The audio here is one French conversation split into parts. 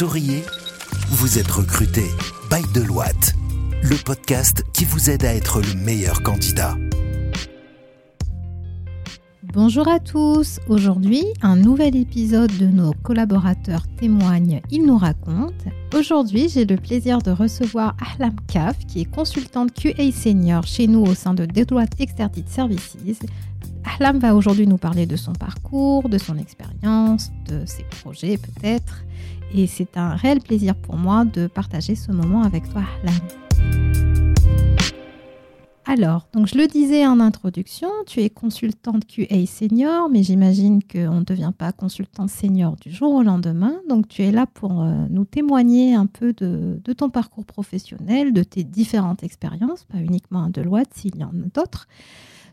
souriez Vous êtes recruté by Deloitte, le podcast qui vous aide à être le meilleur candidat. Bonjour à tous. Aujourd'hui, un nouvel épisode de nos collaborateurs témoignent, ils nous racontent. Aujourd'hui, j'ai le plaisir de recevoir Ahlam Kaf, qui est consultante QA senior chez nous au sein de Deloitte Extended Services. Ahlam va aujourd'hui nous parler de son parcours, de son expérience, de ses projets peut-être. Et c'est un réel plaisir pour moi de partager ce moment avec toi. Alors, donc je le disais en introduction, tu es consultante QA senior, mais j'imagine qu'on ne devient pas consultante senior du jour au lendemain. Donc, tu es là pour euh, nous témoigner un peu de, de, ton parcours professionnel, de tes différentes expériences, pas uniquement à Deloitte, s'il y en a d'autres.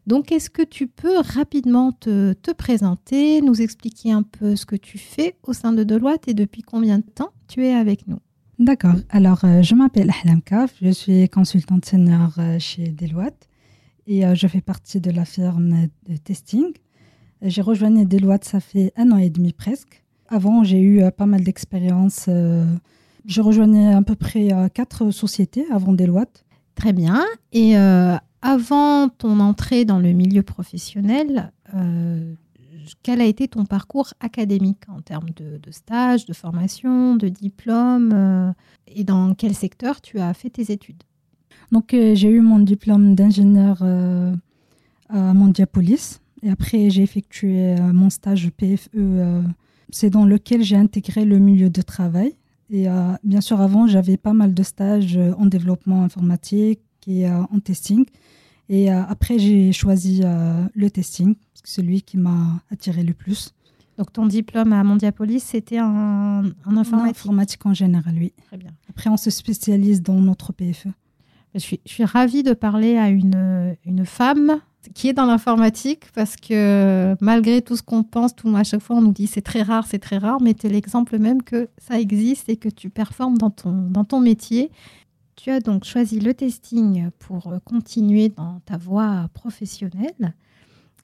Donc, est-ce que tu peux rapidement te, te, présenter, nous expliquer un peu ce que tu fais au sein de Deloitte et depuis combien de temps tu es avec nous? D'accord. Alors, euh, je m'appelle Ahlam Kaf, je suis consultante senior euh, chez Deloitte et euh, je fais partie de la firme de testing. J'ai rejoint Deloitte, ça fait un an et demi presque. Avant, j'ai eu pas mal d'expérience. je rejoignais à peu près quatre sociétés avant Deloitte. Très bien. Et avant ton entrée dans le milieu professionnel, euh, quel a été ton parcours académique en termes de, de stage, de formation, de diplôme euh, et dans quel secteur tu as fait tes études? Donc euh, j'ai eu mon diplôme d'ingénieur à Mondiapolis et après j'ai effectué mon stage PFE. c'est dans lequel j'ai intégré le milieu de travail. Et bien sûr, avant, j'avais pas mal de stages en développement informatique et en testing. Et euh, après, j'ai choisi euh, le testing, celui qui m'a attiré le plus. Donc, ton diplôme à Mondiapolis, c'était en, en, informatique En informatique? en général, oui. Très bien. Après, on se spécialise dans notre PFE. Je suis, je suis ravie de parler à une, une femme qui est dans l'informatique parce que malgré tout ce qu'on pense, tout, à chaque fois on nous dit c'est très rare, c'est très rare, mais tu es l'exemple même que ça existe et que tu performes dans ton, dans ton métier. Tu as donc choisi le testing pour euh, continuer dans ta voie professionnelle.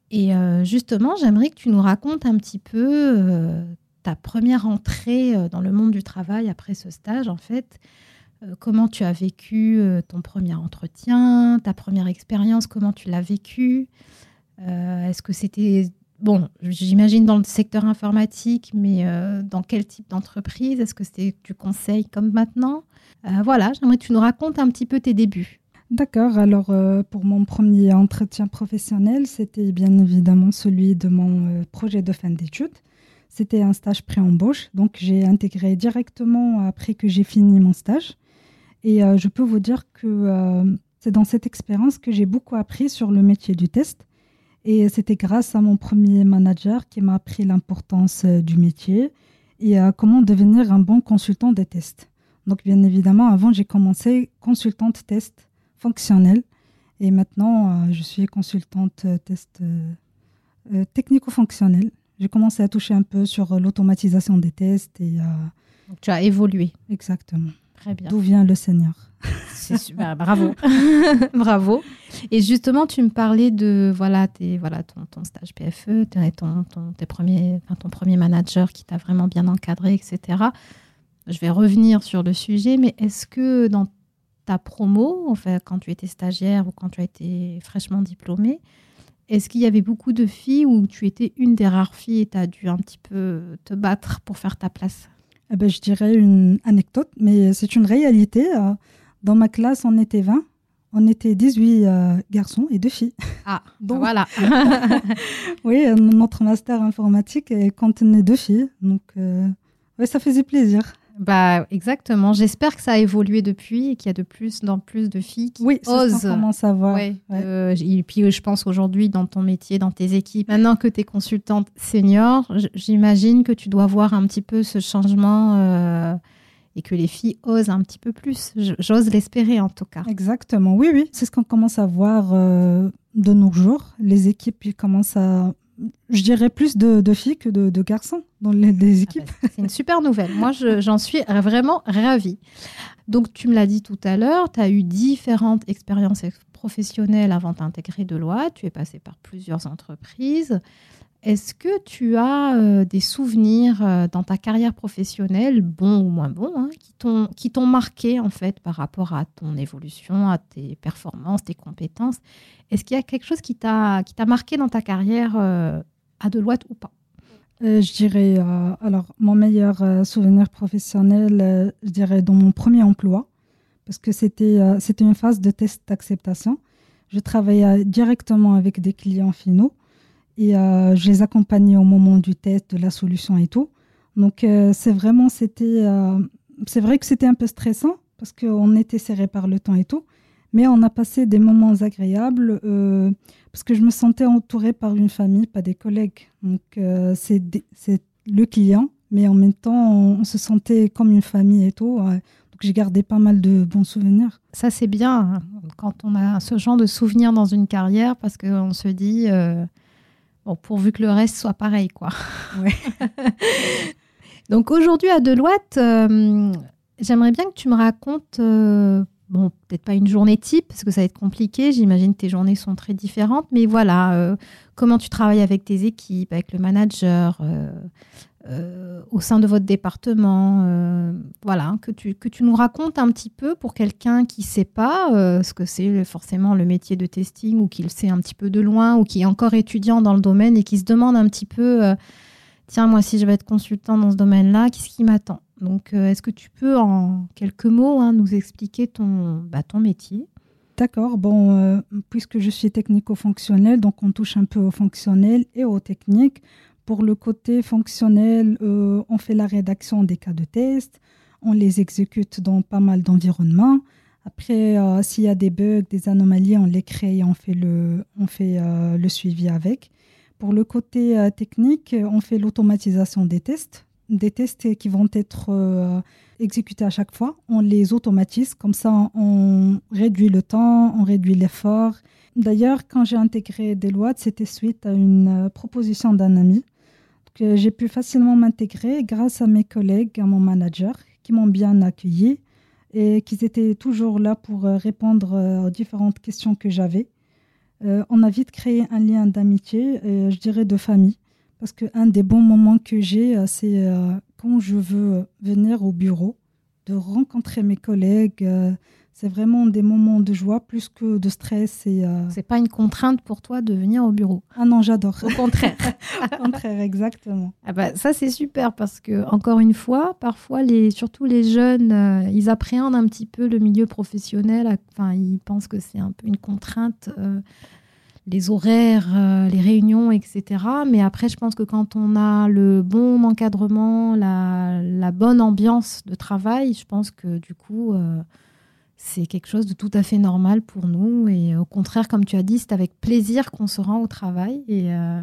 Et euh, justement, j'aimerais que tu nous racontes un petit peu euh, ta première entrée dans le monde du travail après ce stage, en fait. Comment tu as vécu ton premier entretien, ta première expérience, comment tu l'as vécu? Est-ce que c'était bon, j'imagine dans le secteur informatique, mais euh, dans quel type d'entreprise? Est-ce que c'est du conseil comme maintenant? Euh, Voilà, j'aimerais que tu nous racontes un petit peu tes débuts. D'accord, alors euh, pour mon premier entretien professionnel, c'était bien évidemment celui de mon projet de fin d'études. C'était un stage pré-embauche, donc j'ai intégré directement après que j'ai fini mon stage. Et je peux vous dire que c'est dans cette expérience que j'ai beaucoup appris sur le métier du test. Et c'était grâce à mon premier manager qui m'a appris l'importance euh, du métier et euh, comment devenir un bon consultant des tests. Donc, bien évidemment, avant, j'ai commencé consultante test fonctionnelle et maintenant, euh, je suis consultante test euh, technico-fonctionnelle. J'ai commencé à toucher un peu sur l'automatisation des tests et. Donc, tu as évolué. Exactement. Très bien. D'où vient le Seigneur C'est super, bravo. bravo. Et justement, tu me parlais de voilà, tes, voilà ton, ton stage PFE, ton, ton, tes premiers, enfin, ton premier manager qui t'a vraiment bien encadré, etc. Je vais revenir sur le sujet, mais est-ce que dans ta promo, enfin, quand tu étais stagiaire ou quand tu as été fraîchement diplômée, est-ce qu'il y avait beaucoup de filles où tu étais une des rares filles et tu as dû un petit peu te battre pour faire ta place? Eh ben, Je dirais une anecdote, mais c'est une réalité. Dans ma classe, on était 20. On était 18 euh, garçons et deux filles. Ah, donc voilà. oui, notre master informatique contenait deux filles. Donc, euh, ouais, ça faisait plaisir. Bah, exactement. J'espère que ça a évolué depuis et qu'il y a de plus en plus de filles qui oui, osent. Oui, commence à voir. Ouais, ouais. Euh, et puis, je pense aujourd'hui, dans ton métier, dans tes équipes, maintenant que tu es consultante senior, j'imagine que tu dois voir un petit peu ce changement euh, et que les filles osent un petit peu plus. J'ose l'espérer, en tout cas. Exactement. Oui, oui. C'est ce qu'on commence à voir euh, de nos jours. Les équipes, ils commencent à je dirais plus de, de, filles que de, de garçons dans les, les équipes. Ah ben, c'est une super nouvelle. Moi, j'en suis vraiment ravie. Donc, tu me l'as dit tout à l'heure, tu as eu différentes expériences professionnelles avant d'intégrer Deloitte. Tu es passé par plusieurs entreprises. Est-ce que tu as euh, des souvenirs euh, dans ta carrière professionnelle, bons ou moins bons, hein, qui t'ont marqué en fait par rapport à ton évolution, à tes performances, tes compétences? Est-ce qu'il y a quelque chose qui t'a marqué dans ta carrière à Deloitte ou pas? Je dirais, alors mon meilleur souvenir professionnel, je dirais dans mon premier emploi, parce que c'était une phase de test d'acceptation. Je travaillais directement avec des clients finaux et euh, je les accompagnais au moment du test, de la solution et tout. Donc euh, c'est vraiment, c'était, euh, c'est vrai que c'était un peu stressant parce qu'on était serré par le temps et tout. Mais on a passé des moments agréables parce que je me sentais entourée par une famille, pas des collègues. Donc c'est, c'est le client, mais en même temps, on, se sentait comme une famille et tout. donc j'ai gardé pas mal de bons souvenirs. Ça, c'est bien hein, quand on a ce genre de souvenirs dans une carrière parce qu'on se dit Bon, pourvu que le reste soit pareil, quoi. Donc aujourd'hui à Deloitte, euh, j'aimerais bien que tu me racontes, euh, bon, peut-être pas une journée type, parce que ça va être compliqué, j'imagine que tes journées sont très différentes, mais voilà, euh, comment tu travailles avec tes équipes, avec le manager, euh, au sein de votre département. Euh, voilà, que tu, que tu nous racontes un petit peu pour quelqu'un qui ne sait pas euh, ce que c'est forcément le métier de testing ou qui le sait un petit peu de loin ou qui est encore étudiant dans le domaine et qui se demande un petit peu, tiens, moi si je vais être consultant dans ce domaine-là, qu'est-ce qui m'attend? Donc, est-ce que tu peux en quelques mots hein, nous expliquer ton, bah, ton métier? D'accord, bon, puisque je suis technico-fonctionnel, donc on touche un peu au fonctionnel et aux techniques. Pour le côté fonctionnel, euh, on fait la rédaction des cas de test, on les exécute dans pas mal d'environnements. Après, euh, s'il y a des bugs, des anomalies, on les crée et on fait le, on fait, euh, le suivi avec. Pour le côté technique, on fait l'automatisation des tests, des tests qui vont être exécutés à chaque fois. On les automatise, comme ça on réduit le temps, on réduit l'effort. D'ailleurs, quand j'ai intégré Deloitte, c'était suite à une proposition d'un ami que j'ai pu facilement m'intégrer grâce à mes collègues, à mon manager, qui m'ont bien accueilli et qui étaient toujours là pour euh, répondre euh, aux différentes questions que j'avais. Euh, on a vite créé un lien d'amitié, je dirais de famille, parce qu'un des bons moments que j'ai, c'est quand je veux venir au bureau, de rencontrer mes collègues, c'est vraiment des moments de joie plus que de stress. Et, euh... C'est pas une contrainte pour toi de venir au bureau? Ah non, j'adore. Au contraire. au contraire, exactement. Ah bah, ça, c'est super parce que, encore une fois, parfois, les, surtout les jeunes, euh, ils appréhendent un petit peu le milieu professionnel. Enfin, ils pensent que c'est un peu une contrainte. Euh, les horaires, euh, les réunions, etc. Mais après, je pense que quand on a le bon encadrement, la, bonne ambiance de travail, je pense que du coup, c'est quelque chose de tout à fait normal pour nous. Et au contraire, comme tu as dit, c'est avec plaisir qu'on se rend au travail. Et, euh,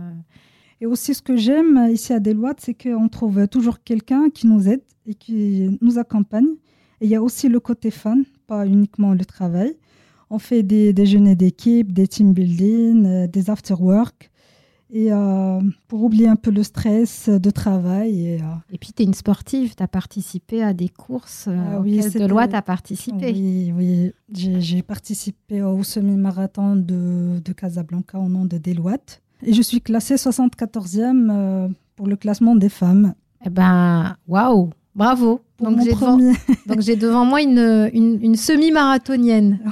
et aussi, ce que j'aime ici à Deloitte, c'est qu'on trouve toujours quelqu'un qui nous aide et qui nous accompagne. Et il y a aussi le côté fun, pas uniquement le travail. On fait des déjeuners d'équipe, des team building, euh, des after-work et euh, pour oublier un peu le stress de travail. Et, euh, et puis, tu es une sportive, tu as participé à des courses ah, oui, de loi, tu as participé. Oui, oui. j'ai participé au semi-marathon de, de, Casablanca au nom de Deloitte. Et je suis classée 74e pour le classement des femmes. Eh ben, waouh Bravo. Donc j'ai, devant, donc j'ai devant moi une, une, semi-marathonienne.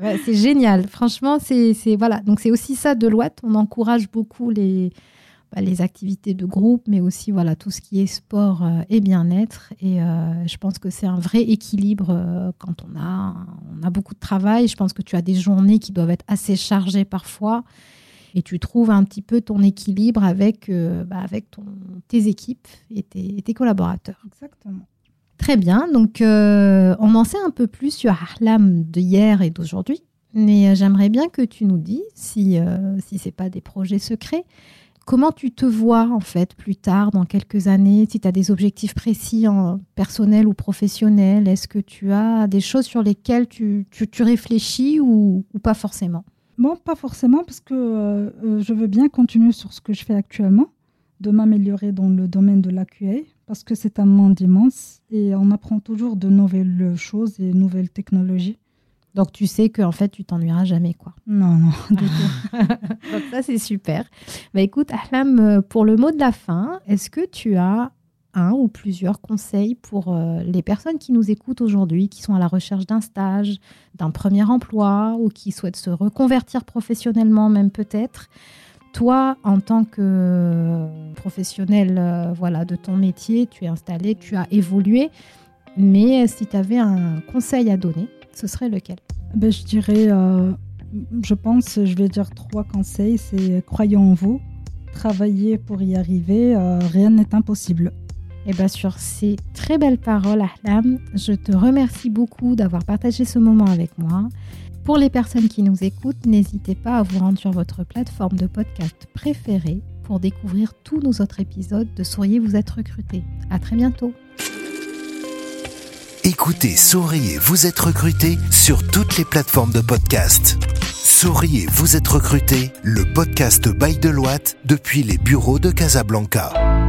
Ouais. c'est génial. Franchement, c'est, voilà. Donc c'est aussi ça Deloitte. On encourage beaucoup les, bah, les activités de groupe, mais aussi voilà tout ce qui est sport euh, et bien-être. Et euh, je pense que c'est un vrai équilibre euh, quand on a, on a beaucoup de travail. Je pense que tu as des journées qui doivent être assez chargées parfois et tu trouves un petit peu ton équilibre avec, euh, bah, avec ton, tes équipes et tes, collaborateurs. Exactement. Très bien, donc euh, on en sait un peu plus sur Harlem de hier et d'aujourd'hui, mais euh, j'aimerais bien que tu nous dises, si, si ce n'est pas des projets secrets, comment tu te vois en fait plus tard, dans quelques années, si tu as des objectifs précis en personnel ou professionnel, est-ce que tu as des choses sur lesquelles tu, tu, réfléchis ou, ou pas forcément? Bon, pas forcément, parce que euh, euh, je veux bien continuer sur ce que je fais actuellement, de m'améliorer dans le domaine de la QA, parce que c'est un monde immense et on apprend toujours de nouvelles choses et nouvelles technologies. Donc tu sais qu'en fait tu t'ennuieras jamais quoi. Non, non, du tout. Donc ça c'est super. Bah écoute Ahlam, pour le mot de la fin, est-ce que tu as un ou plusieurs conseils pour euh, les personnes qui nous écoutent aujourd'hui, qui sont à la recherche d'un stage, d'un premier emploi ou qui souhaitent se reconvertir professionnellement même peut-être? Toi, en tant que professionnel euh, voilà, de ton métier, tu es installé, tu as évolué, mais si tu avais un conseil à donner, ce serait lequel? Ben, Je dirais, euh, je pense, je vais dire trois conseils. C'est croyez en vous, travaillez pour y arriver, euh, rien n'est impossible. Et eh bien sur ces très belles paroles, Ahlam, je te remercie beaucoup d'avoir partagé ce moment avec moi. Pour les personnes qui nous écoutent, n'hésitez pas à vous rendre sur votre plateforme de podcast préférée pour découvrir tous nos autres épisodes de Souriez, vous êtes recruté. À très bientôt. Écoutez Souriez, vous êtes recruté sur toutes les plateformes de podcast. Souriez, vous êtes recruté, le podcast Bail de Loite depuis les bureaux de Casablanca.